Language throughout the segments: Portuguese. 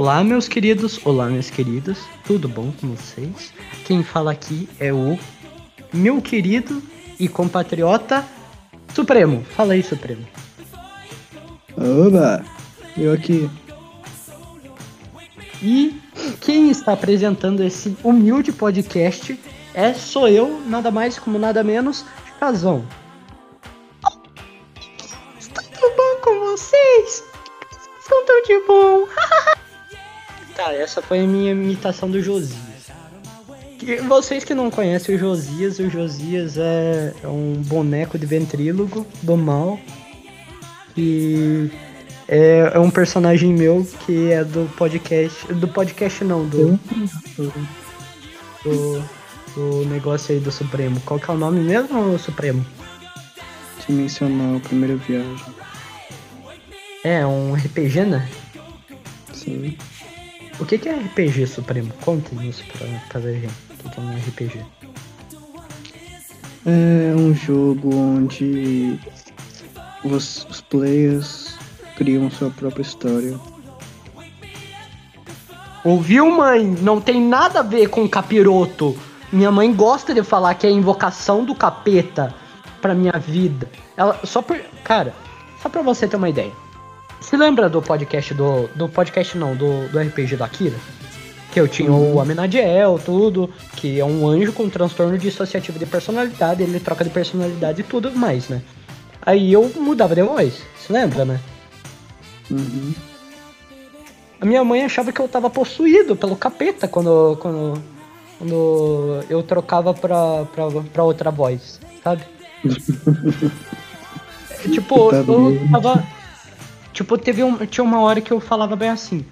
Olá, meus queridos, olá, minhas queridas, tudo bom com vocês? Quem fala aqui é o meu querido e compatriota Supremo. Fala aí, Supremo. Oba! Eu aqui. E quem está apresentando esse humilde podcast é sou eu, nada mais como nada menos, Casão. Está tudo bom com vocês? Estão tão de bom. tá, essa foi a minha imitação do Josias. Que- Vocês que não conhecem o Josias, o Josias é, é um boneco de ventrílogo do mal. Que é, é um personagem meu que é do podcast. Do podcast não, do, do, do negócio aí do Supremo. Qual que é o nome mesmo, Supremo? Dimensional, primeira viagem. É um RPG, né? Sim. O que, que é RPG, Supremo? Conta isso pra, pra ver, gente. O que, é um RPG? É um jogo onde os, os players criam sua própria história. Ouviu, mãe? Não tem nada a ver com capiroto. Minha mãe gosta de falar que é a invocação do capeta pra minha vida. Ela só por, cara, só pra você ter uma ideia. Se lembra do podcast do do podcast não, do, do RPG da Akira? Que eu tinha o Amenadiel, tudo, que é um anjo com transtorno dissociativo de personalidade, ele troca de personalidade e tudo mais, né? Aí eu mudava de voz, se lembra, né? Uhum. A minha mãe achava que eu tava possuído pelo capeta quando, quando, quando eu trocava pra, pra, pra outra voz, sabe? tipo, Tá eu tava. Tipo, teve um, tinha uma hora que eu falava bem assim.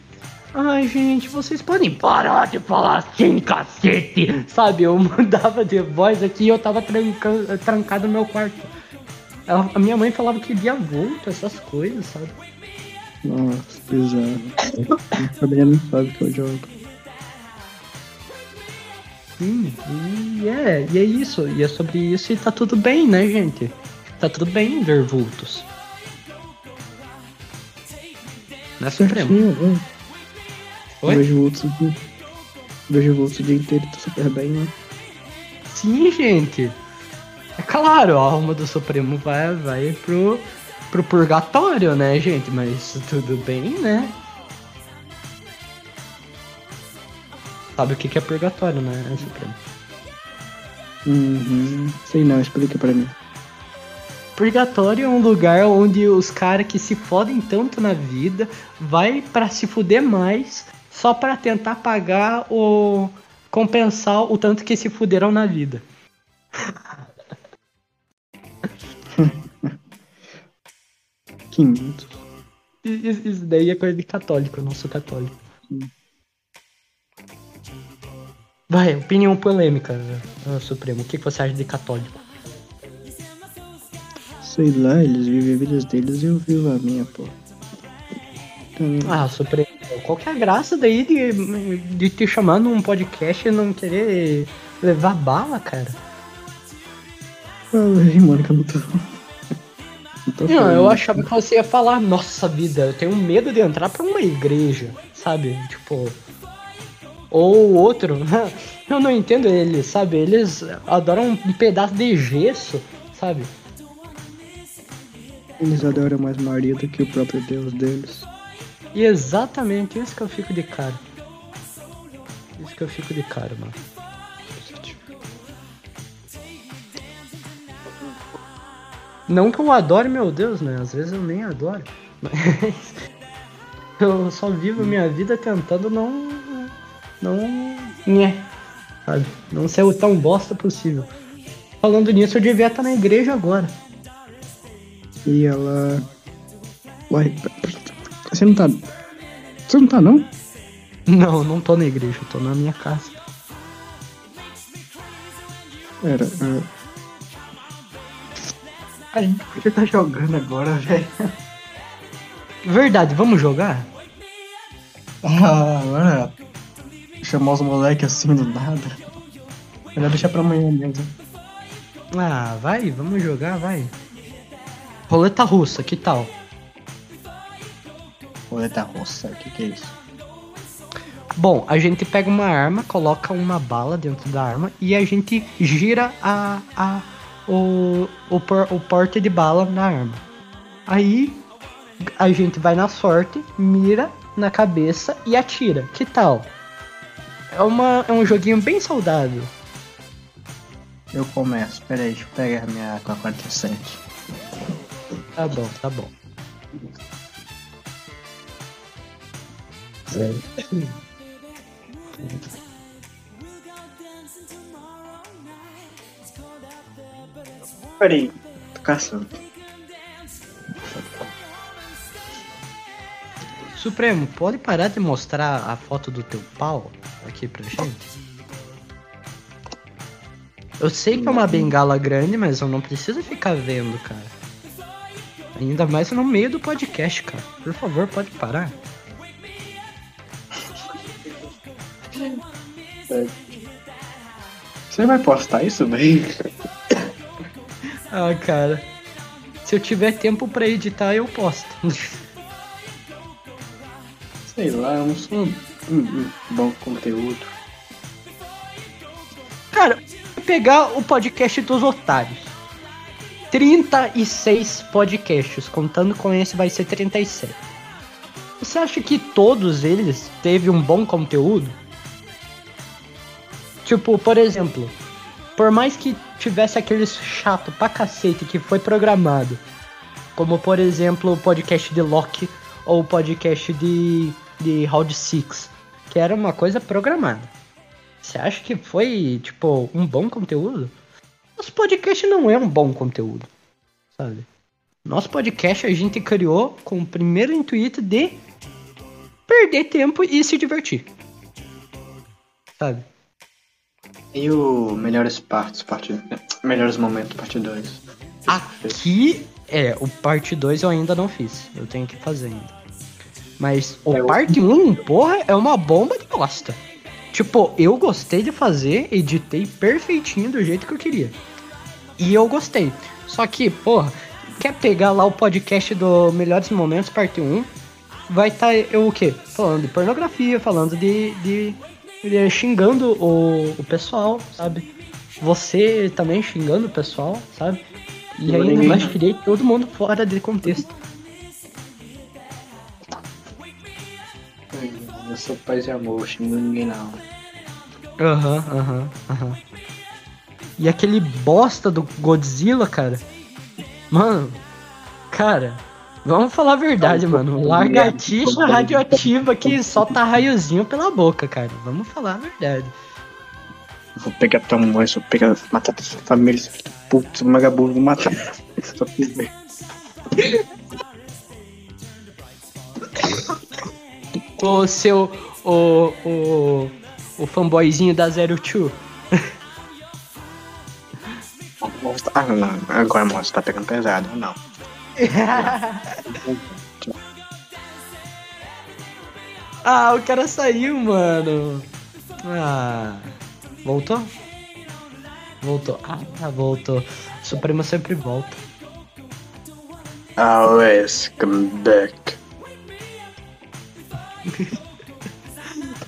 Ai, gente, vocês podem parar de falar assim, cacete! Sabe, eu mudava de voz aqui e eu tava tranca- trancado no meu quarto. Ela- a minha mãe falava que via vulto, essas coisas, sabe? Nossa, bizarro. Minha família não sabe que eu jogo. Sim, e é, e é isso, e é sobre isso e tá tudo bem, né, gente? Tá tudo bem ver vultos. Não é Supremo? Certinho? Oi? Vejo dia- Vejo vultos o dia inteiro tô super bem, né? Sim, gente. É claro, a alma do Supremo vai, vai pro, pro purgatório, né, gente? Mas tudo bem, né? Sabe o que que é purgatório, né, Supremo? Uhum. Sei não, explica pra mim. Purgatório é um lugar onde os caras que se fodem tanto na vida vai pra se fuder mais só pra tentar pagar o compensar o tanto que se fuderam na vida. Que i- Isso daí é coisa de católico, eu não sou católico. Vai, opinião polêmica, ah, Supremo. O que você acha de católico? Sei lá, eles vivem a vida deles e eu vivo a minha, pô. Então, Ah, Supremo, qual que é a graça daí de, de te chamar num podcast e não querer levar bala, cara? fala aí, Mônica, não tô. Não, tô Não, eu achava que você ia falar, nossa vida, eu tenho medo de entrar pra uma igreja, sabe? Tipo. Ou outro, eu não entendo eles, sabe? Eles adoram um pedaço de gesso, sabe? Eles adoram mais Maria do que o próprio Deus deles. E exatamente isso que eu fico de cara. Isso que eu fico de cara, mano. Não que eu adore meu Deus, né? Às vezes eu nem adoro. Mas eu só vivo minha vida tentando não. Não. Nhé, sabe? Não ser o tão bosta possível. Falando nisso, eu devia estar na igreja agora. E ela. Uai, você não tá. Você não tá, não? Não, não tô na igreja, eu tô na minha casa. Era. é, A gente podia estar jogando agora, velho. Verdade, vamos jogar? Ah, agora. Chamar os moleques assim do nada. Melhor deixar pra amanhã mesmo. Ah, vai, vamos jogar, vai. Roleta russa, que tal? Roleta russa, o que, que é isso? Bom, a gente pega uma arma, coloca uma bala dentro da arma e a gente gira a, a, o, o, por, o porte de bala na arma. Aí a gente vai na sorte, mira na cabeça e atira. Que tal? É, uma, é um joguinho bem saudável. Eu começo. Pera aí, deixa eu pegar a minha AK-47. Tá bom, tá bom. Peraí, tô caçando. Supremo, pode parar de mostrar a foto do teu pau aqui pra gente? Eu sei que é uma bengala grande, mas eu não preciso ficar vendo, cara. Ainda mais no meio do podcast, cara. Por favor, pode parar. Você vai postar isso bem? Ah, cara. Se eu tiver tempo pra editar, eu posto. Sei lá, eu não sou um, um bom conteúdo. Cara, pegar o podcast dos otários. 36 podcasts, contando com esse vai ser 37. Você acha que todos eles teve um bom conteúdo? Tipo, por exemplo, por mais que tivesse aqueles chato pra cacete que foi programado, como por exemplo o podcast de Loki ou o podcast de, de Round 6, que era uma coisa programada. Você acha que foi, tipo, um bom conteúdo? Nosso podcast não é um bom conteúdo, sabe? Nosso podcast a gente criou com o primeiro intuito de perder tempo e se divertir. Sabe? E o Melhores Partes, parte... Melhores Momentos, parte 2. Aqui é, o parte 2 eu ainda não fiz. Eu tenho que fazer ainda. Mas o É, parte 1, um, porra, é uma bomba de bosta. Tipo, eu gostei de fazer, editei perfeitinho do jeito que eu queria. E eu gostei. Só que, porra, quer pegar lá o podcast do Melhores Momentos, parte 1, vai estar eu o quê? Falando de pornografia, falando de. de, de- xingando o, o pessoal, sabe? Você também xingando o pessoal, sabe? E Eu ainda mais tirei todo mundo fora de contexto. Sou paz e amor, xingo ninguém não. Aham, aham, aham. E aquele bosta do Godzilla, cara. Mano, cara, vamos falar a verdade, Tá um mano. Lagartixa radioativa que solta raiozinho pela boca, cara. Vamos falar a verdade. Vou pegar tua mãe, vou pegar, matar tua família, seu vagabundo, vou matar. O seu. O. O. O fanboyzinho da Zero Two. Ah, não, agora, moço, tá pegando pesado, não. ah, o cara saiu, mano. Ah. Voltou? Voltou. Ah, voltou. Supremo sempre volta. Always come back.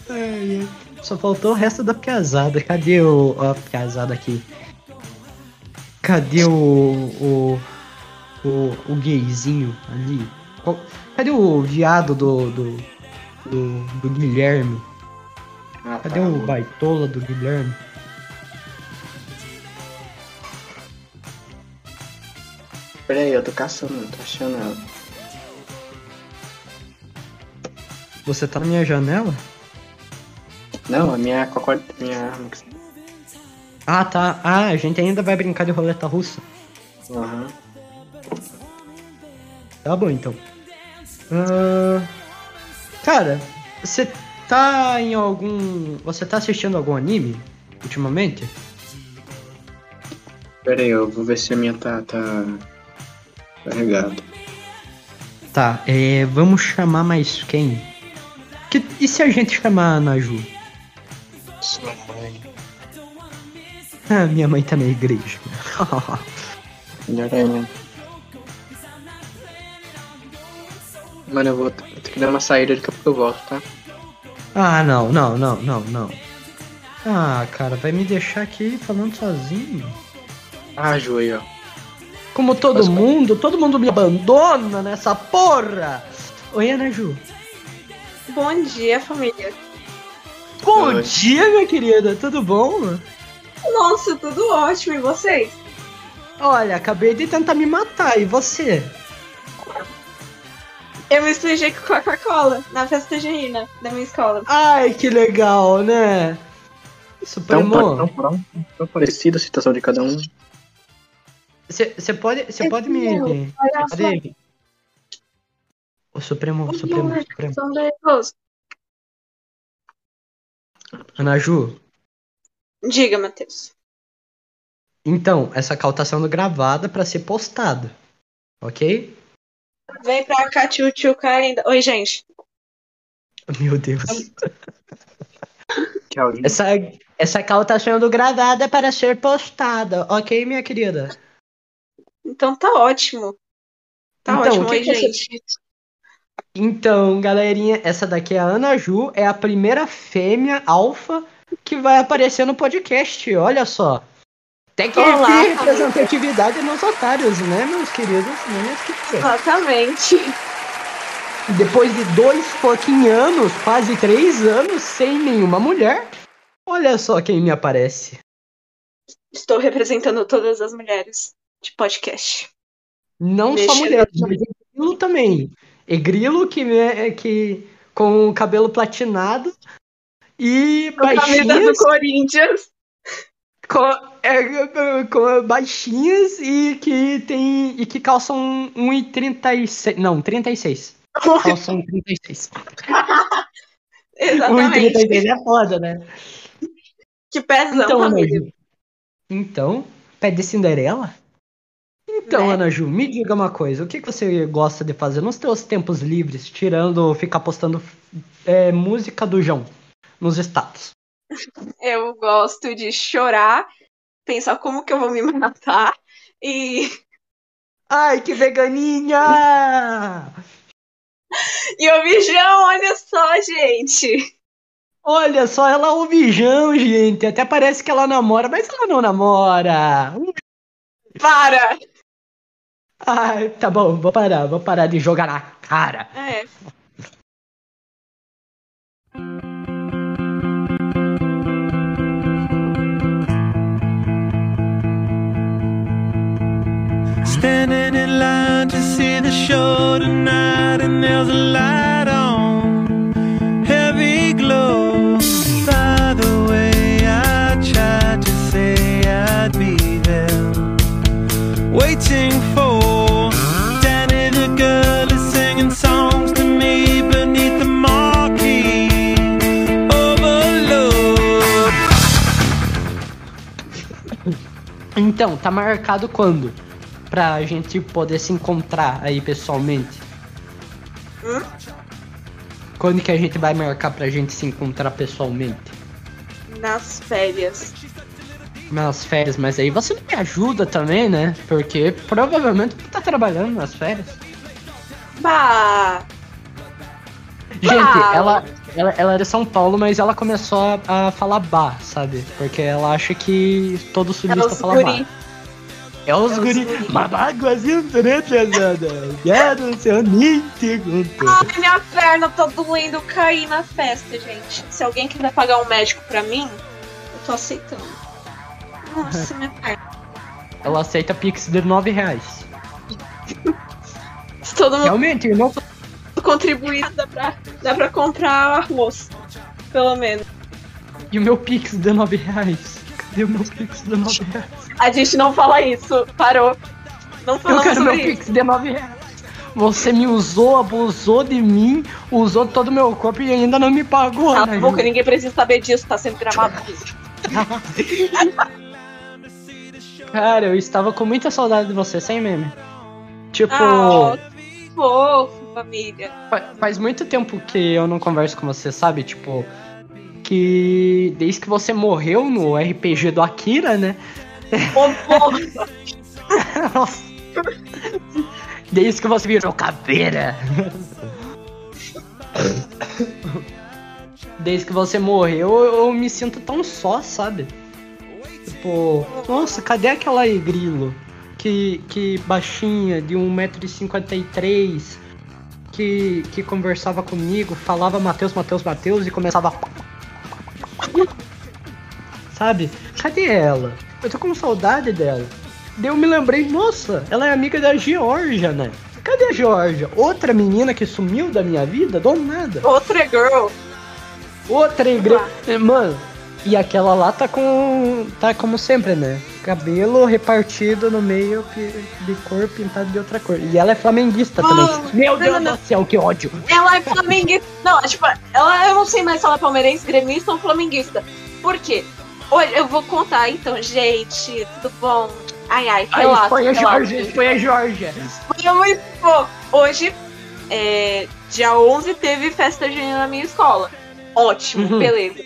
Ai. Só faltou o resto da piazada. Cadê o. A piazada aqui? Cadê o. O. O, o gayzinho ali? Qual- Cadê o viado do. Do, do, do Guilherme? Ah, Cadê tá, o baitola do Guilherme? Pera aí, eu tô caçando, não tô achando ela. Você tá na minha janela? Não, a minha cocó, minha Ah, tá. Ah, a gente ainda vai brincar de roleta russa. Aham. Tá bom, então. Ah, cara, você tá em algum. Você tá assistindo algum anime ultimamente? Pera aí, eu vou ver se a minha tá, tá carregada. Tá, é, vamos chamar mais quem? Que, e se a gente chamar a Naju? Sua mãe. Ah, minha mãe tá na igreja. Melhor ainda. Mano, eu vou ter que dar uma saída, daqui a pouco eu volto, tá? Ah, não, não, não, não, não. Ah, cara, vai me deixar aqui falando sozinho. Ah, ó. Como todo Mas- mundo, todo mundo me abandona nessa porra. Oi, Ana Ju. Bom dia, família. Bom Oi. dia, minha querida, tudo bom? Nossa, tudo ótimo. E vocês? Olha, acabei de tentar me matar, e você? Eu me expliquei com Coca-Cola na festa junina da minha escola. Ai, que legal, né? Tão, Supremo, tão, tão, tão parecida a situação de cada um. você pode, você pode me... Olha cê pode... O Supremo, o Supremo, o Supremo. São dois. Ana Ju, Diga, Matheus. então, essa call tá sendo gravada pra ser postada, ok? Vem pra cá, tio, tio, ainda. Oi, gente. Meu Deus. Essa, essa call tá sendo gravada para ser postada, ok, minha querida? Então tá ótimo. Tá Então, ótimo. o que Oi, que você- gente. Então, galerinha, essa daqui é a Ana Ju, é a primeira fêmea alfa que vai aparecer no podcast, olha só. Tem que Olá, ter representatividade nos otários, né, meus queridos? Né? Exatamente. Depois de dois fucking anos, quase três anos, sem nenhuma mulher, olha só quem me aparece. Estou representando todas as mulheres de podcast. Não Deixa só mulheres, mas também. É grilo que, é, que com o cabelo platinado e Com a camisa do baixinhas, Corinthians. com, é, com baixinhas e que tem e que calçam 1,36. Não, 36. Calçam 36. Exatamente. 1,36 é foda, né? Que pezão, Então. Ju. Então, pé de Cinderela? Então, Né? Ana Ju, me diga uma coisa. O que, que você gosta de fazer nos seus tempos livres, tirando ficar postando é, música do João nos status? Eu gosto de chorar, pensar como que eu vou me matar e, Ai, que veganinha! e o bijão, olha só, gente. Olha só, ela ouve João, gente. Até parece que ela namora, mas ela não namora. Para! Ai, tá bom, vou parar, vou parar de jogar na cara. É. Standing in line to see the show tonight, and there's a light on, heavy glow. By the way, I tried to say I'd be there, waiting for Então, tá marcado quando? Pra gente poder se encontrar aí pessoalmente. Hum? Quando que a gente vai marcar pra gente se encontrar pessoalmente? Nas férias. Nas férias, mas aí você não me ajuda também, né? Porque provavelmente tu tá trabalhando nas férias. Bah! Gente, Bah! ela, ela, ela é de São Paulo, mas ela começou a, a falar bar, sabe? Porque ela acha que todo É sulista os fala guri. bar. É os É os guri. né, pesada? Quero seu nítido. Ai, minha perna tá doendo eu caí na festa, gente. Se alguém quiser pagar um médico pra mim, eu tô aceitando. Nossa, minha perna. Ela aceita Pix de 9 reais. Mundo Realmente, eu não contribuir, dá pra, dá pra comprar arroz. Pelo menos. E o meu Pix de 9 reais? Cadê o meu Pix de 9 reais? A gente não fala isso. Parou. Não Eu falamos quero meu isso. Pix de 9 reais. Você me usou, abusou de mim, usou todo o meu corpo e ainda não me pagou, Cala né? a boca, ninguém precisa saber disso, tá sendo gravado. Cara, eu estava com muita saudade de você, sem meme. Tipo, Ah, que fofo, família. fa- faz muito tempo que eu não converso com você, sabe? Tipo, que desde que você morreu no RPG do Akira, né? Nossa. Desde que você virou caveira. desde que você morreu, eu, me sinto tão só, sabe? Tipo, nossa, cadê aquela grilo? Que, que baixinha, de 1,53m, que, que conversava comigo, falava Mateus, Mateus, Mateus e começava. Sabe? Cadê ela? Eu tô com saudade dela. Daí eu me lembrei, nossa, ela é amiga da Georgia, né? Cadê a Georgia? Outra menina que sumiu da minha vida? Do nada. Outra girl. Outra igreja. Mano, e aquela lá tá com. tá como sempre, né? Cabelo repartido no meio de cor pintado de outra cor. E ela é flamenguista também. Mano, Meu não, Deus não, não. do céu, que ódio. Ela é flamenguista. Não, tipo, ela, eu não sei mais se ela é palmeirense, gremista ou flamenguista. Por quê? Olha, eu vou contar então, gente. Tudo bom? Ai, ai, relaxa. foi a. Georgia, foi a Georgia. Foi muito bom. Hoje, é, dia 11, teve festa junina na minha escola. Ótimo, Uhum. beleza.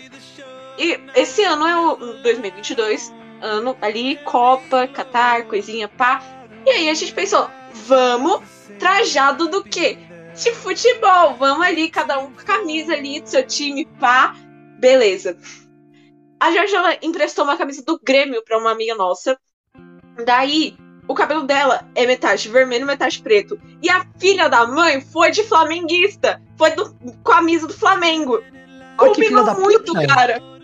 E esse ano é o 2022, ano ali, Copa, Catar, coisinha, pá. E aí a gente pensou, vamos trajado do quê? De futebol. Vamos ali, cada um com a camisa ali do seu time, pá. Beleza. A ela emprestou uma camisa do Grêmio pra uma amiga nossa. Daí, o cabelo dela é metade vermelho, metade preto. E a filha da mãe foi de flamenguista. Foi do, com a camisa do Flamengo. Olha Combinou muito, puta. cara.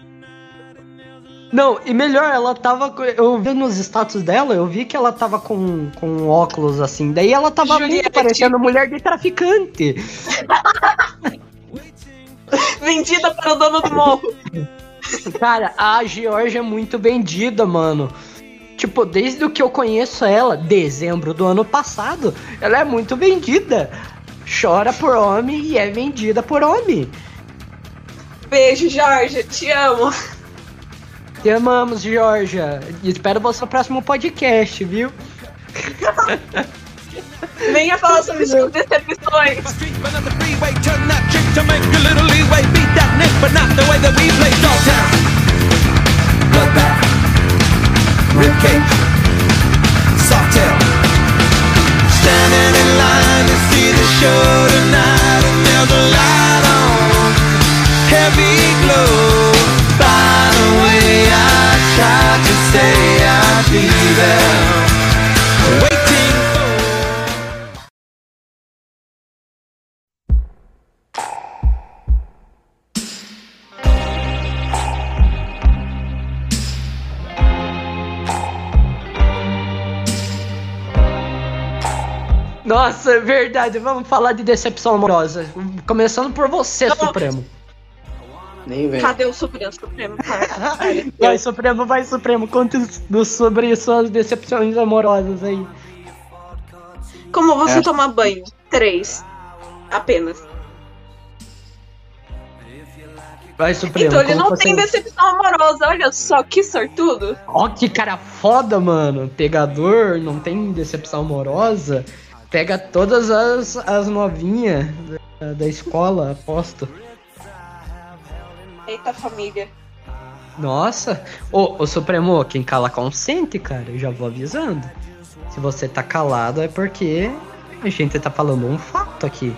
Não, e melhor, ela tava. Eu vi nos status dela, eu vi que ela tava com, com óculos assim. Daí ela tava Juliette. muito parecendo mulher de traficante. Vendida para o dono do morro. Cara, a Georgia é muito vendida, mano. Tipo, desde o que eu conheço ela, dezembro do ano passado, ela é muito vendida. Chora por homem e é vendida por homem. Beijo, Jorge. Te amo. Te amamos, Georgia. E espero você no próximo podcast, viu? Venha falar sobre suas decepções. Verdade. Vamos falar de decepção amorosa. Começando por você, Não. Supremo. Nem vem. Cadê o Supremo Supremo, cara? Vai, Supremo, vai, Supremo. Conte do- sobre suas decepções amorosas aí. Como você É. toma banho? Três. Apenas. Vai, Supremo. Então ele não você- tem decepção amorosa. Olha só que sortudo. Ó, que cara foda, mano. Pegador, não tem decepção amorosa. Pega todas as, as novinhas da, da escola, aposto. Eita família. Nossa. Ô, ô, Supremo, quem cala consente, cara. Eu já vou avisando. Se você tá calado é porque a gente tá falando um fato aqui,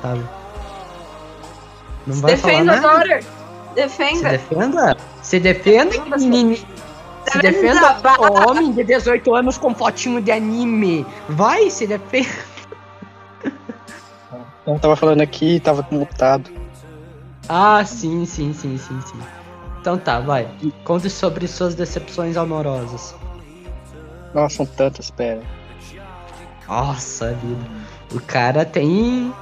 sabe? Não vai falar Defenda nada. agora. Se Defenda. defenda. Se defenda, Defenda. Se Defenda, defenda, vá. homem de 18 anos com fotinho de anime. Vai, se defenda. Eu tava falando aqui e tava mutado. Ah, sim, sim, sim, sim, sim. Então tá, vai. Conte sobre suas decepções amorosas. Nossa, são tantas, pera. Nossa vida. O cara tem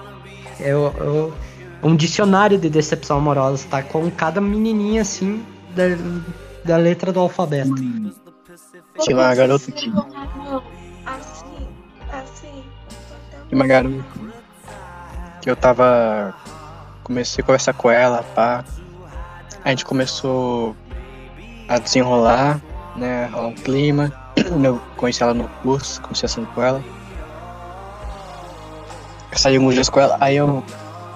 é, o- o- um dicionário de decepção amorosa, tá? Com cada menininha assim da, da letra do alfabeto. Tinha uma garota que. Assim, assim. Tinha uma garota que eu tava. Comecei a conversar com ela, pá. A gente começou a desenrolar, né? Rolar um clima. Eu conheci ela no curso, conversando com ela. Eu saí alguns dias com ela, aí eu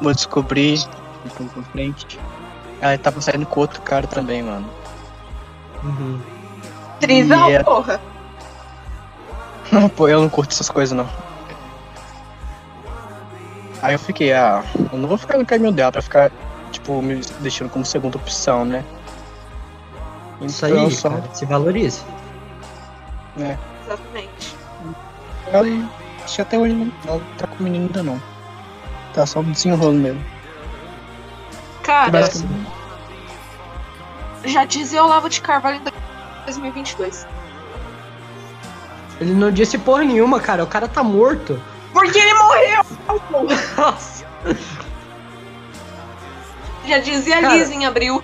vou descobrir, um pouco frente. Ela tava saindo com outro cara também, mano. Uhum. Trisal, Yeah. porra. Pô, eu não curto essas coisas não. Aí eu fiquei, ah, eu não vou ficar no caminho dela pra ficar tipo, me deixando como segunda opção, né? Isso Então, aí, só- cara, se valorize. É. Exatamente. Ela, acho que até hoje não, ela não tá com o menino ainda não. Tá só no desenrolo mesmo. Cara, Basicamente. Já dizia Olavo de Carvalho em 2022. Ele não disse porra nenhuma, cara. O cara tá morto. Porque ele morreu! Nossa. Já dizia Cara. Liz em abril.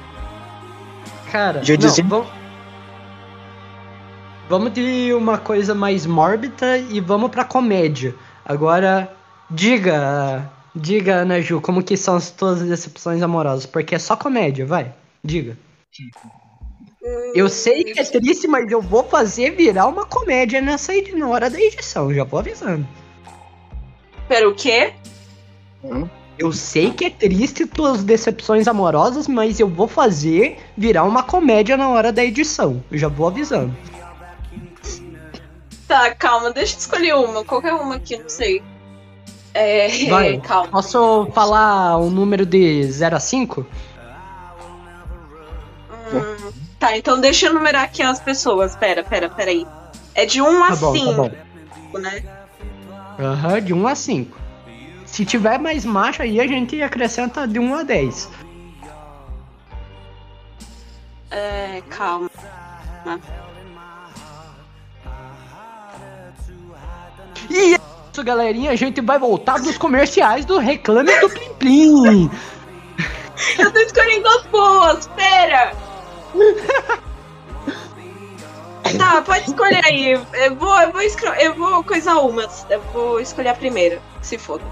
Cara, Já não, dizia- vamos... vamos de uma coisa mais mórbida e vamos pra comédia. Agora, diga, diga, Ana Ju, como que são as tuas decepções amorosas? Porque é só comédia, vai. Diga. Eu sei que é triste, mas eu vou fazer virar uma comédia nessa na hora da edição, já vou avisando. Pera, o quê? Hum. Eu sei que é triste tuas decepções amorosas, mas eu vou fazer virar uma comédia na hora da edição. Eu já vou avisando. Tá, calma, deixa eu escolher uma. Qualquer uma aqui, não sei. É. Vai. Calma. Posso falar um número de 0 a 5? Tá, então deixa eu numerar aqui as pessoas. Pera, pera, pera aí. É de 1 a Tá bom, tá 5, bom. né? Aham, de 1 a 5. Se tiver mais macho aí, a gente acrescenta de 1 a 10. É, calma. E é isso, galerinha. A gente vai voltar dos comerciais do Reclame do Plim Plim. Eu tô escolhendo as boas, pera! Tá, pode escolher aí. Eu vou, eu vou, escro- eu vou coisar umas. Eu vou escolher a primeira. Se foda.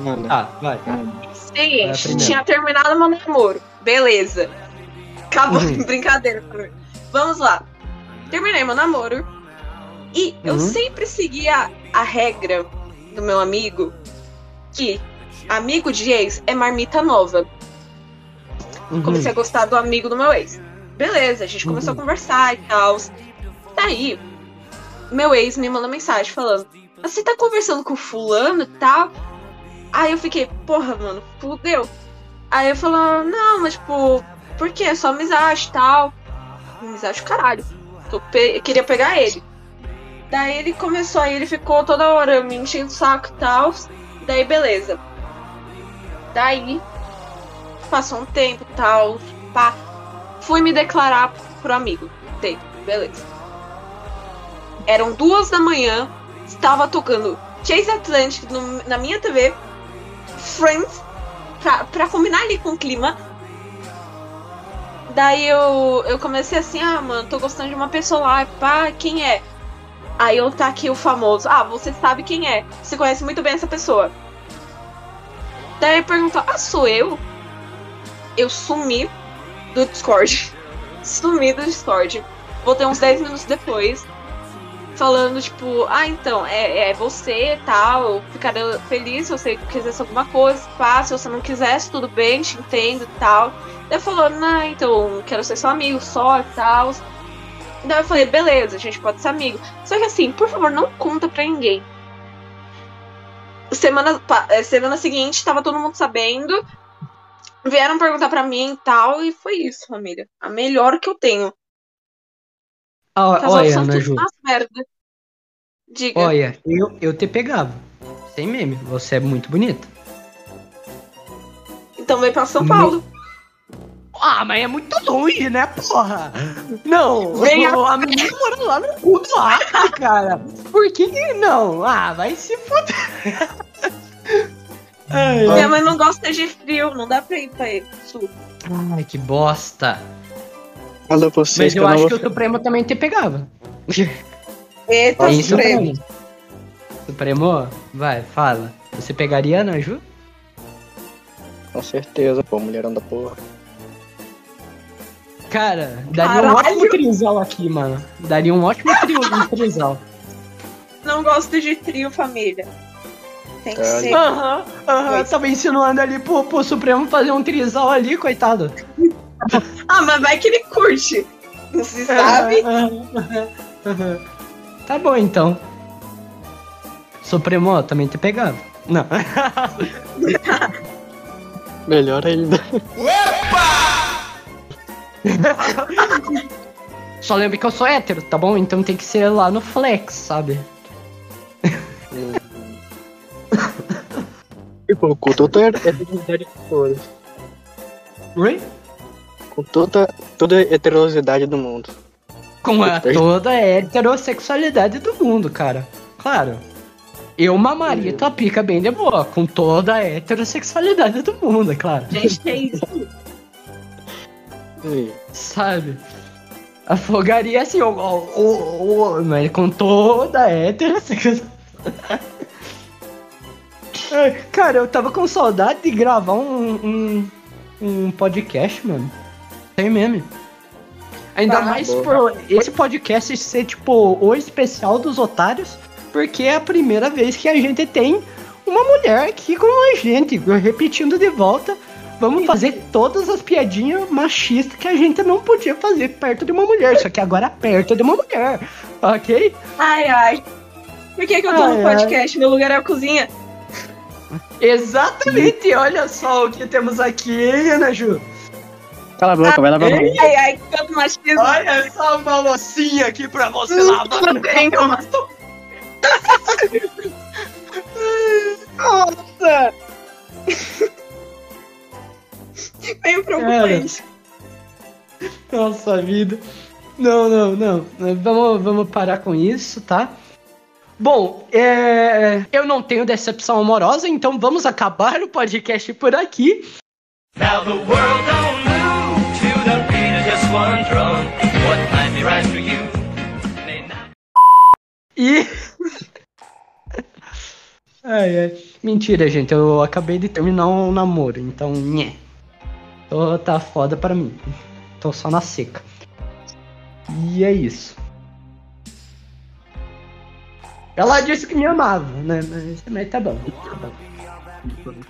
Mano, Tá, vai. ah, É a Seguinte, primeira. tinha terminado meu namoro. Beleza. Acabou. Uhum. Brincadeira. Vamos lá. Terminei meu namoro. E eu Uhum. sempre seguia a regra do meu amigo que amigo de ex é marmita nova. Uhum. Comecei a gostar do amigo do meu ex. Beleza, a gente começou Uhum. a conversar e tal. Daí, meu ex me mandou mensagem falando: Você tá conversando com fulano e tal? Aí eu fiquei, porra, mano, fudeu. Aí eu falando, não, mas tipo, por quê? É só amizade e tal. Amizade caralho. Eu pe- queria pegar ele. Daí ele começou, aí ele ficou toda hora me enchendo o saco e tal. Daí beleza. Daí, passou um tempo tal, pá. Fui me declarar pro amigo dele, beleza. Eram duas da manhã, estava tocando Chase Atlantic no- na minha TV, Friends, pra, pra combinar ali com o clima. Daí eu, eu comecei assim, ah, mano, tô gostando de uma pessoa lá, pá, quem é? Aí eu tá aqui o famoso, ah, você sabe quem é, você conhece muito bem essa pessoa. Daí perguntou, ah, sou eu? Eu sumi do Discord. sumi do Discord. Voltei uns 10 minutos depois, falando, tipo, ah, então, é, é você tal, ficaria feliz se você quisesse alguma coisa, pá, se você não quisesse, tudo bem, te entendo e tal. Daí falou, não, então, quero ser seu amigo só e tal. Daí eu falei, beleza, a gente pode ser amigo. Só que assim, por favor, não conta pra ninguém. Semana, eh, semana seguinte, tava todo mundo sabendo. Vieram perguntar pra mim e tal, e foi isso, família. A melhor que eu tenho. Ah, olha, Ana tudo Ju. merda. Diga. Olha, eu, eu te pegava. Sem meme. Você é muito bonita. Então vem pra São Me- Paulo. Ah, mas é muito longe, né, porra? Não, Vem a, a menina mora lá no cu do Acre, cara. Por que que não? Ah, vai se fuder. Ai, Minha mãe não gosta de frio, não dá pra ir pra ele. Sul. ai, que bosta. Fala vocês Mas que eu eu não acho vou que o Supremo também te pegava. Eita, Supremo. Supremo? Supremo, vai, fala. Você pegaria a Ana Ju? Com certeza, pô, mulherão da porra. Cara, daria um Caralho! ótimo trisal aqui, mano. Daria um ótimo trio, um trisal. Não gosto de trio, família. Tem que Caralho. ser. Aham, aham, tava insinuando ali pro, pro Supremo fazer um trisal ali, coitado. Ah, mas vai que ele curte. Não se sabe. Tá bom então. Supremo também te pegava. Não. Melhor ainda. Só lembra que eu sou hétero, tá bom? Então tem que ser lá no flex, sabe? Tipo, com toda a heterosidade que for. Oi? Com toda, toda a heterosidade do mundo. Com a, toda a heterossexualidade do mundo, cara. Claro. Eu mamaria tua pica bem de boa, com toda a heterossexualidade do mundo, é claro. Gente, é isso? Sabe? Afogaria assim, ó, ó, ó, ó, mas com toda a heterossexualidade. Ai, Cara, eu tava com saudade de gravar um, um, um podcast, mano. Tem meme. Ainda Ah, mais boa. por esse podcast ser, tipo, o especial dos otários, porque é a primeira vez que a gente tem uma mulher aqui com a gente, repetindo de volta. Vamos fazer todas as piadinhas machistas que a gente não podia fazer perto de uma mulher, só que agora perto de uma mulher, ok? Ai, ai. Por que, que eu tô Ai, no ai. podcast? Meu lugar é a cozinha. Exatamente, olha só o que temos aqui, hein, Ana Ju? Cala a boca, vai lavar a mão. Ai, ai, quanto machismo. Olha só uma loucinha aqui pra você lavar. Nossa! Meio preocupante. Nossa vida. Não, não, não. Vamos, vamos parar com isso, tá? Bom, é, eu não tenho decepção amorosa, então vamos acabar o podcast por aqui. Now the world don't move to the beat of just one drum. What might be right for you may not. E. ai, ai. Mentira, gente. Eu acabei de terminar um namoro, então. Nhé. Tô, tá foda pra mim. Tô só na seca. E é isso. Ela disse que me amava, né? Mas, mas tá bom. Tá bom.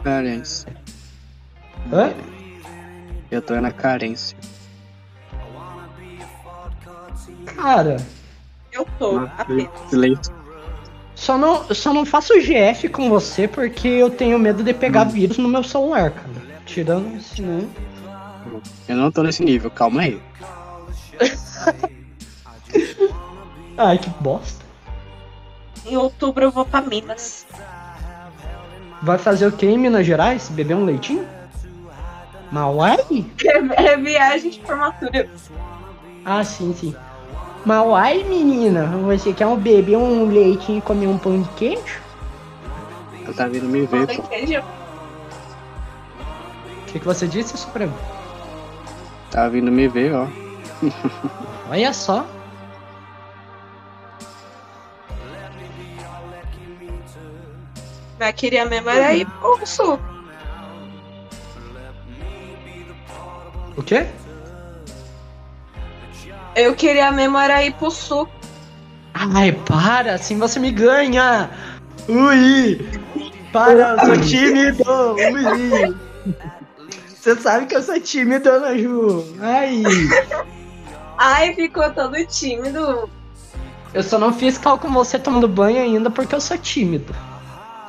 Carência. Hã? Eu tô na carência. Cara, Eu tô, apenas. Só não, só não faço GF com você porque eu tenho medo de pegar vírus no meu celular, cara. Tirando isso, né? Eu não tô nesse nível, calma aí. Ai, que bosta. Em outubro eu vou pra Minas. Vai fazer o que em Minas Gerais? Beber um leitinho? Mauai? É, é viagem de formatura. Ah, sim, sim. Mauai, menina, você quer um beber um leitinho e comer um pão de queijo? Ela tá vindo me ver. O que, que você disse, Supremo? Tá vindo me ver, ó. Olha só. Vai querer mesmo era ir pro sul. O quê? Eu queria mesmo era ir pro sul. Ai, para, assim você me ganha! Ui! Para, eu sou tímido! Ui! Você sabe que eu sou tímido, Ana Ju! Ai! Ai, ficou todo tímido. Eu só não fiz cal com você tomando banho ainda porque eu sou tímido.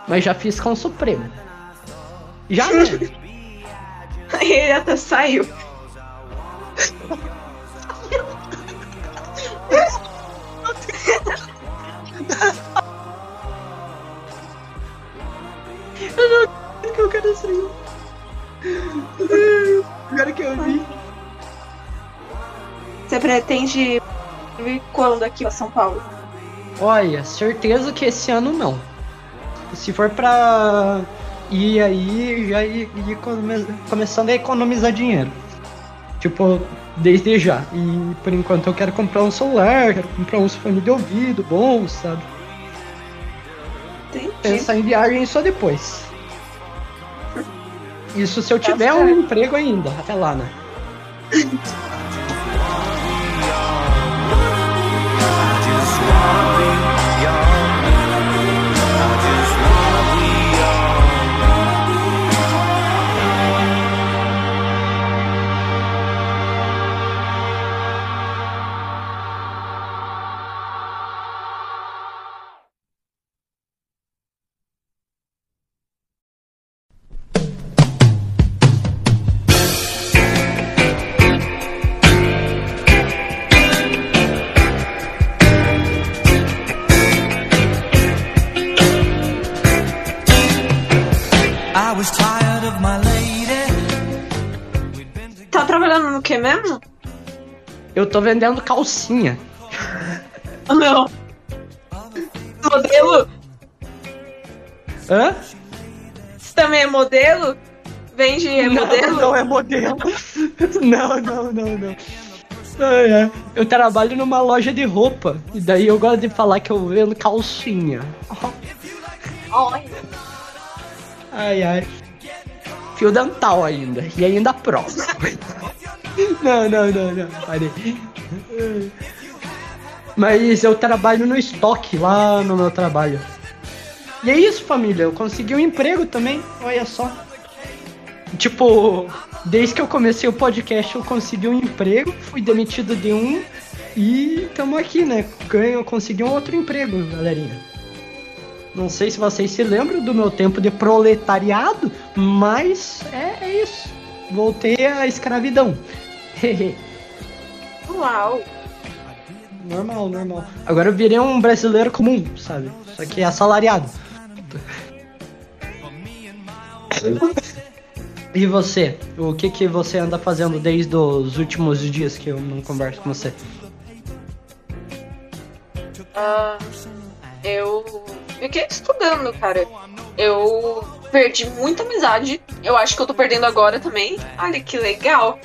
Mas já fiz com o Supremo. Já, né? Aí ele até saiu. que o cara saiu. Agora que eu vi. Você pretende vir quando aqui pra São Paulo? Olha, certeza que esse ano não. Se for pra ir aí, já ir, ir come- começando a economizar dinheiro. Tipo, desde já. E por enquanto eu quero comprar um celular, quero comprar uns fones de ouvido bons, sabe? Entendi. Pensar em viagem só depois. Isso se eu Tá tiver um certo. emprego ainda, até lá, né? Tá trabalhando no que mesmo? Eu tô vendendo calcinha. Não. Modelo? Hã? Você também é modelo? Vende é não, modelo? não é modelo. Não, não, não, não. Ai, ai. Eu trabalho numa loja de roupa. E daí eu gosto de falar que eu vendo calcinha. Ai, ai. Fio dental ainda. E ainda prova. não, não, não, não. Parei. Mas eu trabalho no estoque lá no meu trabalho. E é isso, família. Eu consegui um emprego também. Olha só. Tipo, desde que eu comecei o podcast, eu consegui um emprego. Fui demitido de um. E tamo aqui, né? Ganho, consegui um outro emprego, galerinha. Não sei se vocês se lembram do meu tempo de proletariado, mas é, é isso. Voltei à escravidão. Uau. normal, normal. Agora eu virei um brasileiro comum, sabe? Só que assalariado. E você? O que que você anda fazendo desde os últimos dias que eu não converso com você? Ah, eu fiquei estudando, cara. Eu perdi muita amizade. Eu acho que eu tô perdendo agora também. Olha que legal.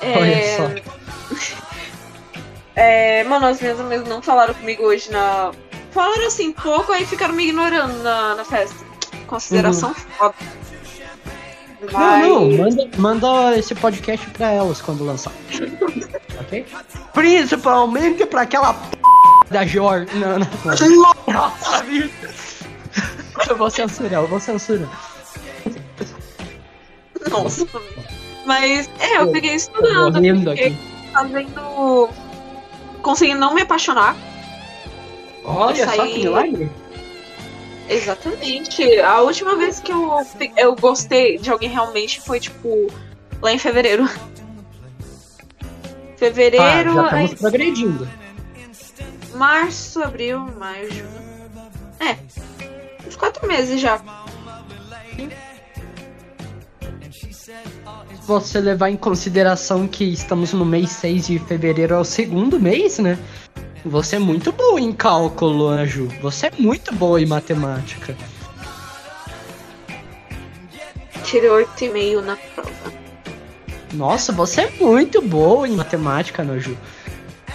É, Olha só. é, mano, as minhas amigas não falaram comigo hoje na. Falaram assim pouco, aí ficaram me ignorando na, na festa. Consideração foda. Uhum. Não, não, manda, manda esse podcast pra elas quando lançar. ok? Principalmente pra aquela p... da Jor. Não, não. Nossa vida. Eu vou censurar, eu vou censurar. Nossa. Mas, é, eu fiquei Tô estudando. morrendo fiquei aqui. fazendo. Consegui não me apaixonar. Olha Isso só que milagre. Exatamente. A última vez que eu, eu gostei de alguém realmente foi, tipo, lá em fevereiro. Ah, Fevereiro, já aí estamos progredindo. Março, abril, maio, junho. É. Uns quatro meses já. Se você levar em consideração que estamos no mês 6 de fevereiro, é o segundo mês, né? Você é muito boa em cálculo, Anju. Você é muito boa em matemática. Tirei oito e meio na prova. Nossa, você é muito boa em matemática, Anju.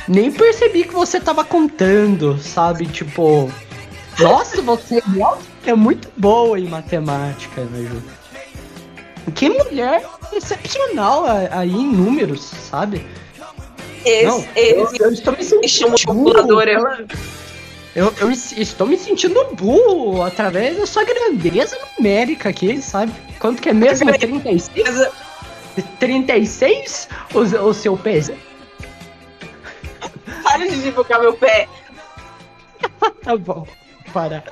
Nem percebi que você tava contando, sabe? Tipo, nossa, você é muito boa em matemática, Anju. Que mulher excepcional aí em números, sabe? Esse, Não, eu, esse eu estou me sentindo burro. Eu, eu es- estou me sentindo burro através da sua grandeza numérica aqui, sabe? Quanto que é mesmo? 36? 36? O, o seu peso? Para de divulgar meu pé. Tá bom, para.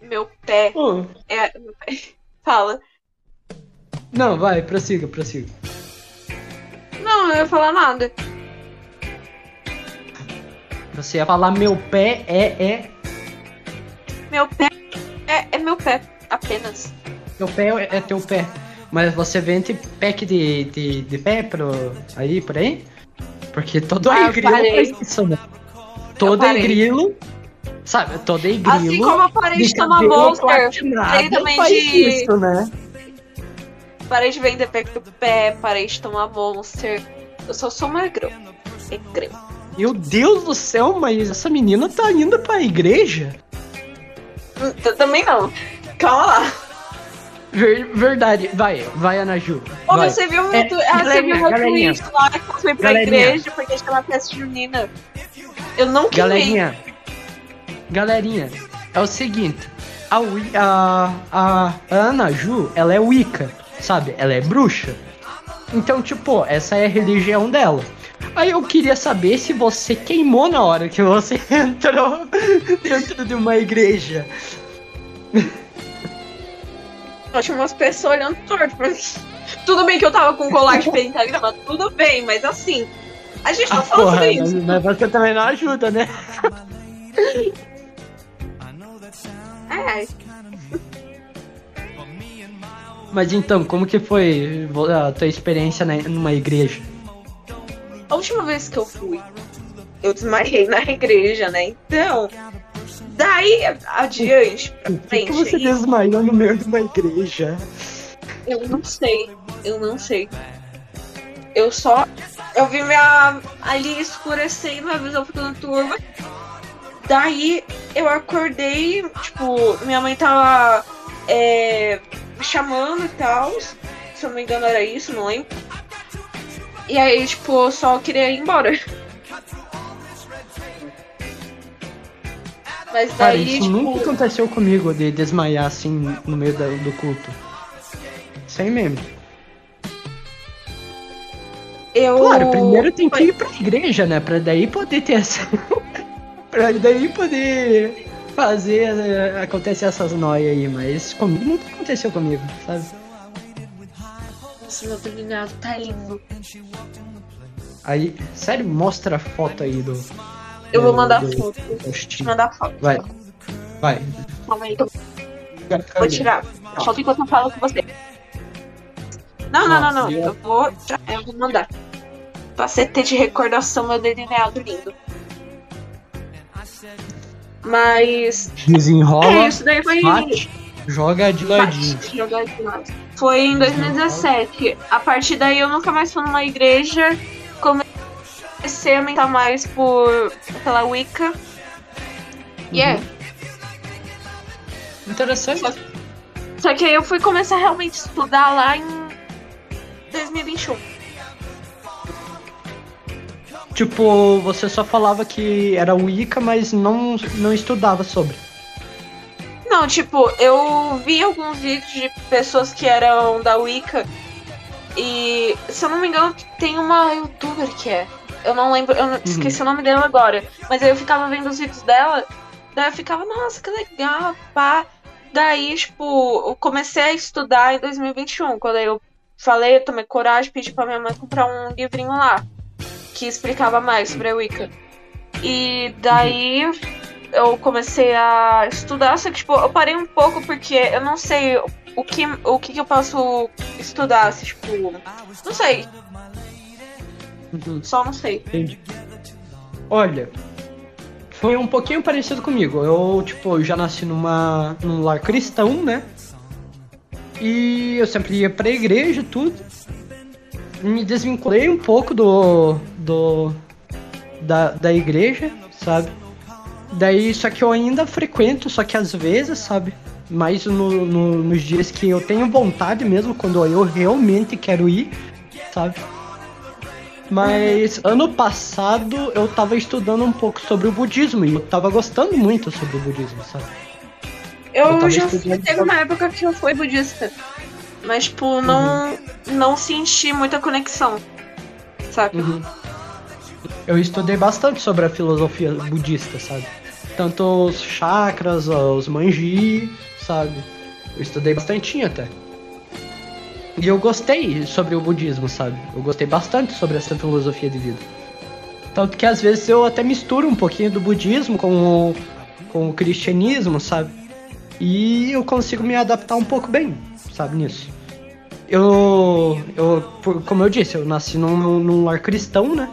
Meu pé. Hum, É. Fala. Não, vai, prossiga, prossiga. Não, eu ia falar nada. Você ia falar meu pé é, é. Meu pé é, é meu pé. Apenas. Meu pé é, é teu pé. Mas você vende pack de, de, de pé pro, aí, por aí? Porque todo Ah, grilo faz isso, né? Todo grilo. Sabe, todo grilo. Assim como eu parei de tomar cabelo Monster, parei também de. isso, né? Parei de vender pack do pé, parei de tomar Monster. Eu só sou magrão. É creme. Meu Deus do céu, mas essa menina tá indo pra igreja? Hum, Também não. Calma lá. Ver- verdade, vai, vai, Ana Ju. Ô, vai. você viu, É, meu, tu- ah, você viu meu tweet lá que eu fui pra Galerinha. igreja porque tinha uma festa junina. Eu não queimei. Galerinha, galerinha, é o seguinte, a, a, a Ana Ju, ela é Wicca, sabe? Ela é bruxa. Então, tipo, essa é a religião dela. Aí eu queria saber se você queimou na hora que você entrou dentro de uma igreja. Eu tinha umas pessoas olhando torto pra mim. Tudo bem que eu tava com colar de pentagrama, tudo bem, mas assim. A gente não Ah, fala porra, sobre isso. mas você também não ajuda, né? É, Mas então, como que foi a tua experiência numa igreja? A última vez que eu fui, eu desmaiei na igreja, né? Então, daí adiante, pra Por que, frente, você aí, desmaiou no meio de uma igreja? eu não sei. Eu não sei. Eu só. Eu vi minha. ali escurecendo, minha visão ficando turva. Daí eu acordei, tipo, minha mãe tava é, me chamando e tal. Se eu não me engano era isso, não lembro. E aí, tipo, eu só queria ir embora. Mas Cara, daí, isso tipo. nunca aconteceu comigo de desmaiar assim no meio da- do culto. Sem meme. Eu... Claro, primeiro tem que ir pra igreja, né? Pra daí poder ter essa. pra daí poder fazer eh, acontecer essas noias aí, mas comigo nunca aconteceu comigo, sabe? Nossa, meu delineado tá lindo. Aí, sério, mostra a foto aí do. Eu vou mandar foto. Vou mandar foto. Vai. Vai. Calma aí. Vou tirar. Foto enquanto eu falo com você. Não, não, não, não. Eu vou. Eu vou mandar. Pra você ter de recordação meu delineado lindo. Mas. Desenrola, É, isso daí foi. bate, joga de ladinho. Bate, jogar de lado. Foi em 2017. A partir daí eu nunca mais fui numa igreja. Comecei a aumentar mais por pela Wicca. E é. Interessante. Só que aí eu fui começar a realmente estudar lá em 2021. Tipo, você só falava que era Wicca, mas não, não estudava sobre. Não, tipo, eu vi alguns vídeos de pessoas que eram da Wicca. E, se eu não me engano, tem uma youtuber que é. Eu não lembro, eu não- esqueci o nome dela agora. Mas aí eu ficava vendo os vídeos dela. Daí eu ficava, nossa, que legal, pá. Daí, tipo, eu comecei a estudar em 2021. Quando eu falei, eu tomei coragem, pedi pra minha mãe comprar um livrinho lá. Que explicava mais sobre a Wicca. E daí eu comecei a estudar, só que tipo, eu parei um pouco porque eu não sei o que, o que, que eu posso estudar, se, tipo. Não sei, só não sei. Entendi. Olha, foi um pouquinho parecido comigo. Eu, tipo, já nasci numa, num lar cristão, né? E eu sempre ia pra igreja e tudo. Me desvinculei um pouco do. do. da, da igreja, sabe? Daí, só que eu ainda frequento, só que às vezes, sabe? Mais no, no- nos dias que eu tenho vontade mesmo, quando eu realmente quero ir, sabe? Mas ano passado eu tava estudando um pouco sobre o budismo e eu tava gostando muito sobre o budismo, sabe? Eu Eu, já estudando teve uma época que eu fui budista. Mas, tipo, não, não senti muita conexão. Sabe? Uhum. Eu estudei bastante sobre a filosofia budista, sabe? Tanto os chakras, os manji, sabe? Eu estudei bastante até. E eu gostei sobre o budismo, sabe? Eu gostei bastante sobre essa filosofia de vida. Tanto que às vezes eu até misturo um pouquinho do budismo com o, com o cristianismo, sabe? E eu consigo me adaptar um pouco bem, sabe, nisso. Eu, eu como eu disse, eu nasci num, num lar cristão, né?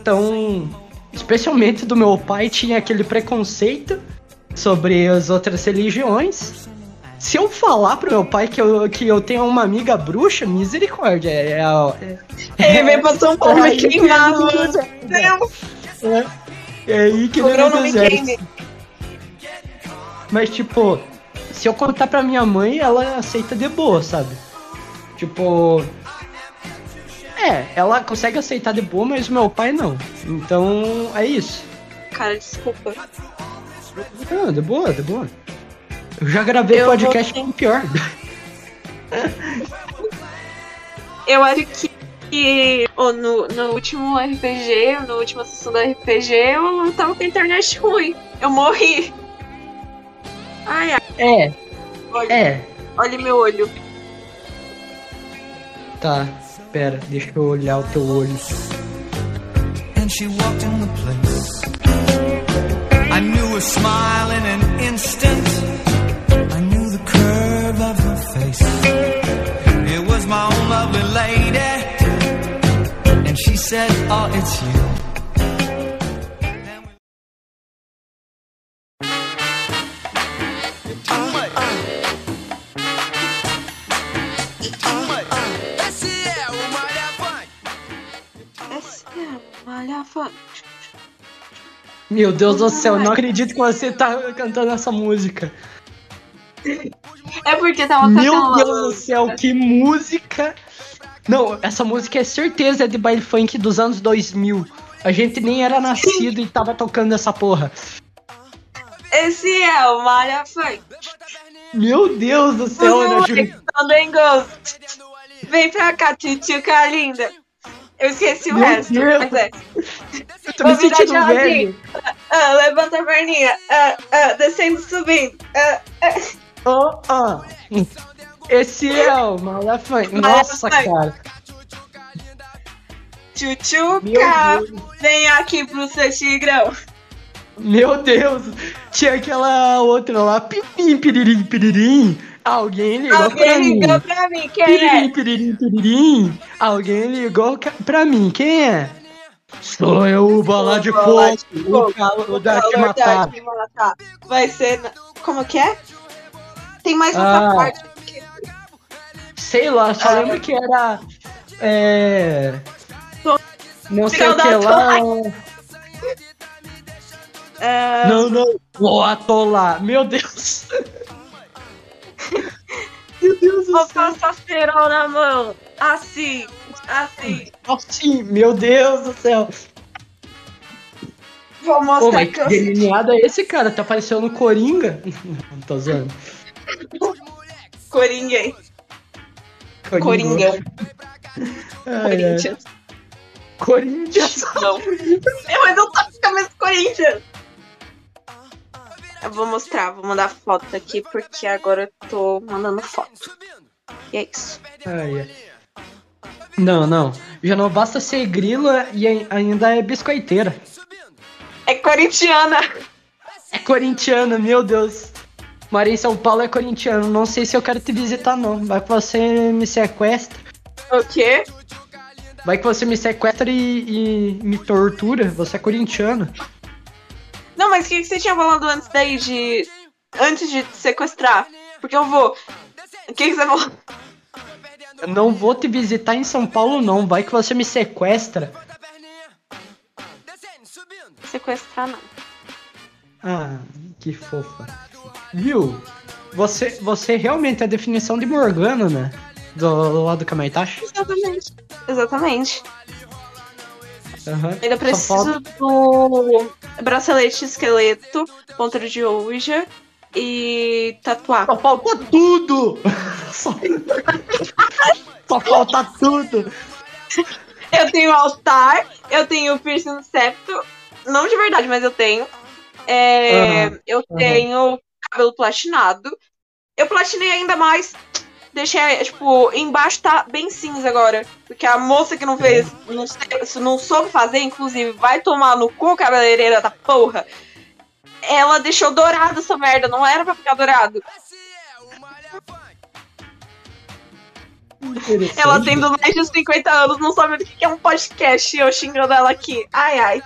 Então, especialmente do meu pai, tinha aquele preconceito sobre as outras religiões. Se eu falar pro meu pai que eu, que eu tenho uma amiga bruxa, misericórdia. É, é, é, Ele veio pra São Paulo Ai, me queimar, que mano. Deus, é, é aí que ele não me. Mas, tipo, se eu contar pra minha mãe, ela aceita de boa, sabe? Tipo. É, ela consegue aceitar de boa, mas meu pai não. Então, é isso. Cara, desculpa. Ah, de boa, de boa. Eu já gravei Eu vou podcast com pior. Eu acho que, que ó, no, no último RPG, na última sessão do RPG, eu tava com a internet ruim. Eu morri. Ai, ai, É, olha, é. olha meu olho. Tá, pera, deixa eu olhar o teu olho. and she walked in the place. I knew her smile in an instant. It's you. Essa é a malha fã. Meu Deus do céu, eu não acredito que você tá cantando essa música. É porque tava Meu Deus do céu, que música! Não, essa música é certeza de baile funk dos anos 2000. A gente nem era nascido e tava tocando essa porra. Esse é o malha fã. Meu Deus do céu, Ana gostam. Vem pra cá, tchutchuca linda. Eu esqueci o Meu resto. Deus. Mas é. Eu tô me Vou sentindo velho. Ah, levanta a perninha. Ah, descendo, subindo. Ah, ah. Oh, ah. Esse é o Malha Funk. Nossa, cara. Tchutchuca, vem aqui pro seu tigrão. Meu Deus. Tinha aquela outra lá. Pirim, piririm, piririm. Alguém ligou pra Alguém mim. ligou pra mim, quem Piririm, é? piririm, piririm. Alguém ligou pra mim. Quem é? Sou eu, o bola de fogo. O Calor da te matar. Vai ser. Como que é? Tem mais outra Ah. parte. Sei lá, só Ah. lembro que era. É. Não sei o que lá. Ah, Não, não. Vou atolar. Meu Deus. Meu Deus do Vou céu. cerol na mão. Assim, assim. Assim, meu Deus do céu. Vou Ô, mostrar mas que delineado é esse, cara? Tá parecendo Coringa. Não tô zoando. Coringuei. Ai, ai. Corinthians. Corinthians. Não. É, mas eu tô com a camisa do Corinthians. Eu vou mostrar, vou mandar foto aqui, porque agora eu tô mandando foto. E é isso. Ai, ai. Não, não. Já não basta ser grila e ai- ainda é biscoiteira. É corintiana. É corintiana, meu Deus. Maria em São Paulo é corintiano. Não sei se eu quero te visitar, não. Vai que você me sequestra. O quê? Vai que você me sequestra e, e me tortura. Você é corintiano. Não, mas o que, que você tinha falado antes daí de. Antes de te sequestrar? Porque eu vou. O que, que você falou? Eu não vou te visitar em São Paulo, não. Vai que você me sequestra. Sequestrar não. Ah, que fofa. Viu? Você, você realmente é a definição de Morgana, né? Do lado do Kamaitachi? Exatamente. Exatamente. Aham. Ainda preciso falta- do bracelete esqueleto, ponta de Ouija e tatuar. Só falta tudo! Só, Só falta tudo! Eu tenho altar, eu tenho piercing no septo. Não de verdade, mas eu tenho. É, Aham, eu aham. tenho cabelo platinado. Eu platinei ainda mais. Deixei, tipo, embaixo tá bem cinza agora. Porque a moça que não fez, não, não soube fazer, inclusive, vai tomar no cu, cabeleireira da porra. Ela deixou dourado essa merda, não era pra ficar dourado. Ela tendo mais de 50 anos, não sabe o que é um podcast. Eu xingando ela aqui. Ai, ai.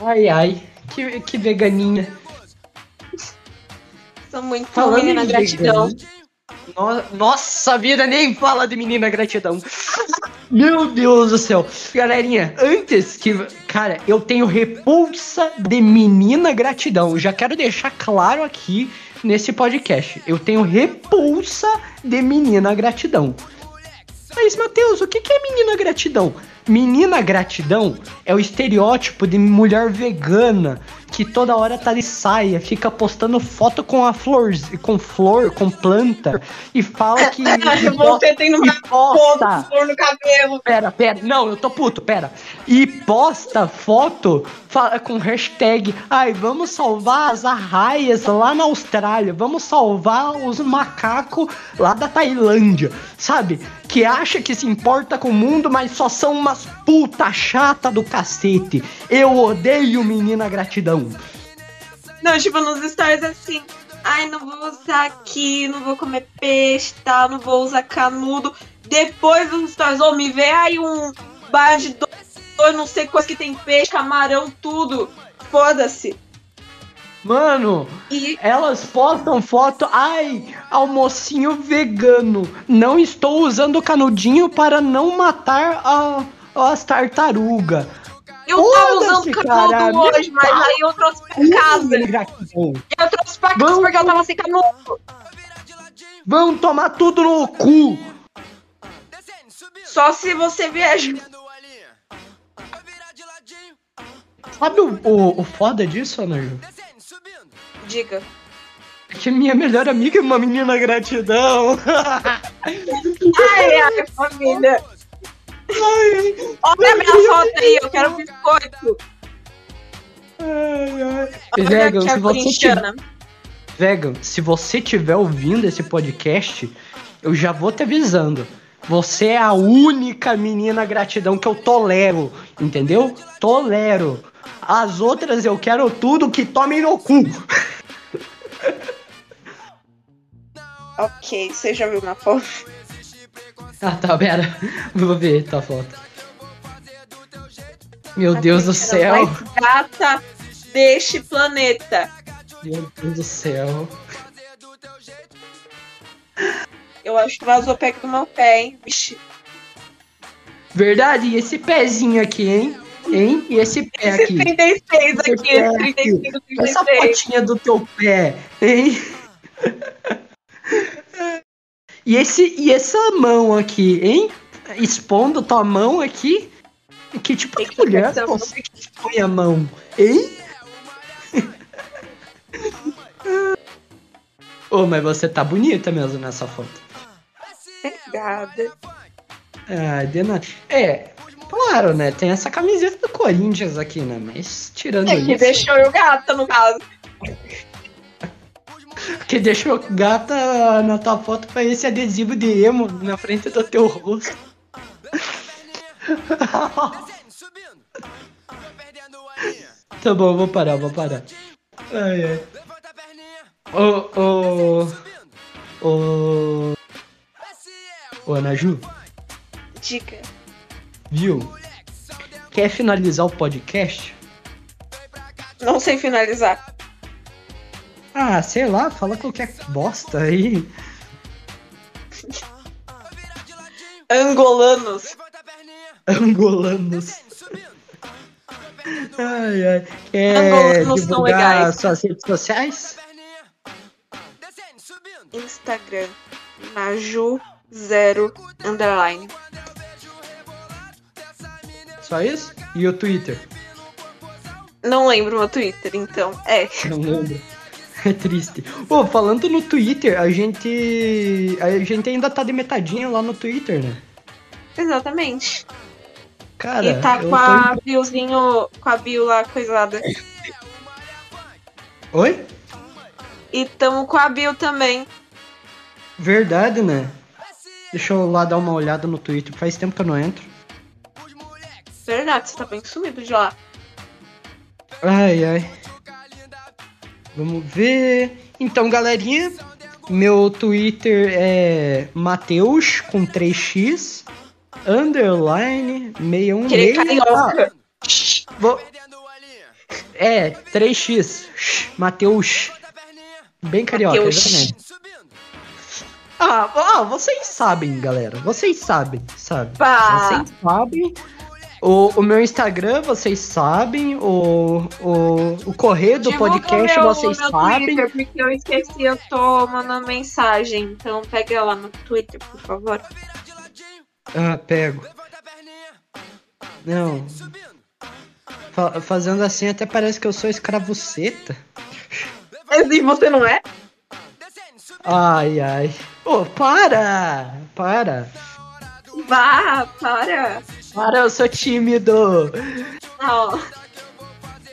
Ai, ai. Que, que veganinha. Sou muito Falando menina gratidão. no- nossa vida nem fala de menina gratidão. Meu Deus do céu. Galerinha, antes que. Cara, eu tenho repulsa de menina gratidão. Já quero deixar claro aqui nesse podcast. Eu tenho repulsa de menina gratidão. Mas, Matheus, o que é menina gratidão? Menina gratidão é o estereótipo de mulher vegana que toda hora tá de saia, fica postando foto com a flor, com flor, com planta e fala que e Você tem e posta. flor no cabelo. Pera, pera, não, eu tô puto, pera. E posta foto fala, com hashtag, ai, vamos salvar as arraias lá na Austrália, vamos salvar os macacos lá da Tailândia, sabe? Que acha que se importa com o mundo, mas só são umas puta chata do cacete. Eu odeio menina gratidão. Não, tipo, nos stories assim. Ai, não vou usar aqui, não vou comer peixe, tá? Não vou usar canudo. Depois dos stories, ou me vê aí um bar de 2 arroz, não sei coisa que tem peixe, camarão, tudo. Foda-se. Mano, E elas postam foto. Ai, almocinho vegano. Não estou usando canudinho para não matar a, as tartarugas. Eu tava usando cara, canudo hoje, meu mas pau. aí eu trouxe pra casa. Eu trouxe pra casa porque eu tava sem canudo. Vão tomar tudo no cu. Só se você viaja. Sabe o, o, o foda disso, Ju? Diga. É Que minha melhor amiga é uma menina gratidão. Ai, ai, família. Olha minha foto aí, eu quero biscoito. Olha Vegan, aqui a se você tiver. Vegan, se você tiver ouvindo esse podcast, eu já vou te avisando. Você é a única menina gratidão que eu tolero, entendeu? Tolero. As outras eu quero tudo que tomem no cu. Ok, você já viu minha foto? Ah, tá, pera. Vou ver tua foto. Meu Deus do A céu. mais gata deste planeta. Meu Deus do céu. Eu acho que vazou perto do meu pé, hein? Vixe. Verdade, e esse pezinho aqui, hein? Hein? E esse pé Esse aqui? 36 Esse aqui, pé esse aqui. 35, Essa 36. fotinha do teu pé, hein? E, esse, e essa mão aqui, hein? Expondo tua mão aqui. Que tipo de que mulher você que expõe a mão, hein? Ô, mas você tá bonita mesmo nessa foto. Obrigada. Ah, de nada. É, claro, né? Tem essa camiseta do Corinthians aqui, né? Mas tirando É que isso. deixou eu gata, no caso. Que deixou gata na tua foto foi esse adesivo de emo na frente do teu rosto. tá bom, vou parar, vou parar. Ai, ai. Ô, ô. Ô. Ô, Anaju, Dica. viu? Quer finalizar o podcast? Não sei finalizar. Ah, sei lá, fala qualquer bosta aí. Angolanos. Angolanos. Ai, ai. Quer Angolanos são divulgar legais. suas redes sociais? Instagram. Maju zero underline. Só isso? E o Twitter? Não lembro meu Twitter, então. É. Não lembro. É triste. Pô, falando no Twitter, a gente. A gente ainda tá de metadinha lá no Twitter, né? Exatamente. Cara, e tá eu com a tô... biozinho, com a bio lá coisada. Oi? E tamo com a bio também. Verdade, né? Deixa eu lá dar uma olhada no Twitter. Faz tempo que eu não entro. Verdade, você tá bem sumido de lá. Ai, ai. Vamos ver. Então, galerinha, meu Twitter é Mateus com 3x underline 616. Querer carioca. Vou- É, 3x. Mateus. Bem carioca, Mateus. exatamente. Ah, ah, vocês sabem, galera. Vocês sabem, sabe? Pá. Vocês sabem. O, o meu Instagram, vocês sabem. O, o, o correio do Divulga podcast, meu- vocês meu sabem. Twitter, porque eu esqueci, eu tô mandando mensagem. Então pega lá no Twitter, por favor. Ah, pego. Não. Fa- fazendo assim até parece que eu sou escravoceta. Mas e você não é? Ai, ai. Ô, para! Para! Vá, para. Para, eu sou tímido! Não.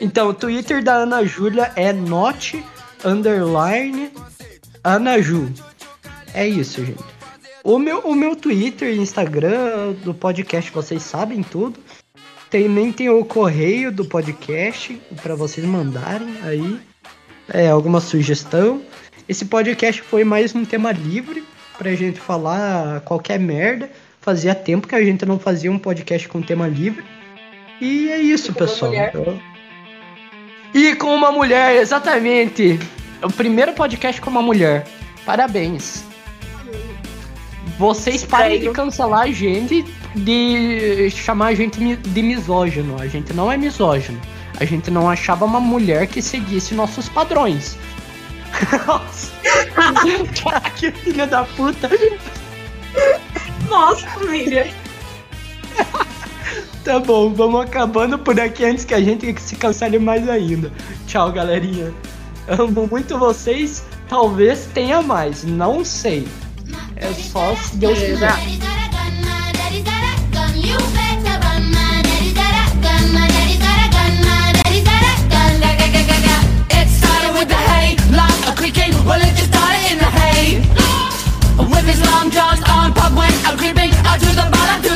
Então, o Twitter da Ana Júlia é not underline Anaju. É isso, gente. O meu, o meu Twitter e Instagram do podcast, vocês sabem tudo. Também tem o correio do podcast para vocês mandarem aí é, alguma sugestão. Esse podcast foi mais um tema livre pra gente falar qualquer merda. Fazia tempo que a gente não fazia um podcast com tema livre. E é isso, E pessoal. mulher. E com uma mulher, exatamente. É o primeiro podcast com uma mulher. Parabéns. Vocês parem de cancelar a gente, de chamar a gente de misógino. A gente não é misógino. A gente não achava uma mulher que seguisse nossos padrões. Nossa. que filha da puta nossa, família. tá bom, vamos acabando por aqui antes que a gente se cancele mais ainda. Tchau, galerinha. Amo muito vocês. Talvez tenha mais, não sei. É só se Deus quiser. Well, it just started in the hay. With his long johns on, pub went out creeping out to the bottom.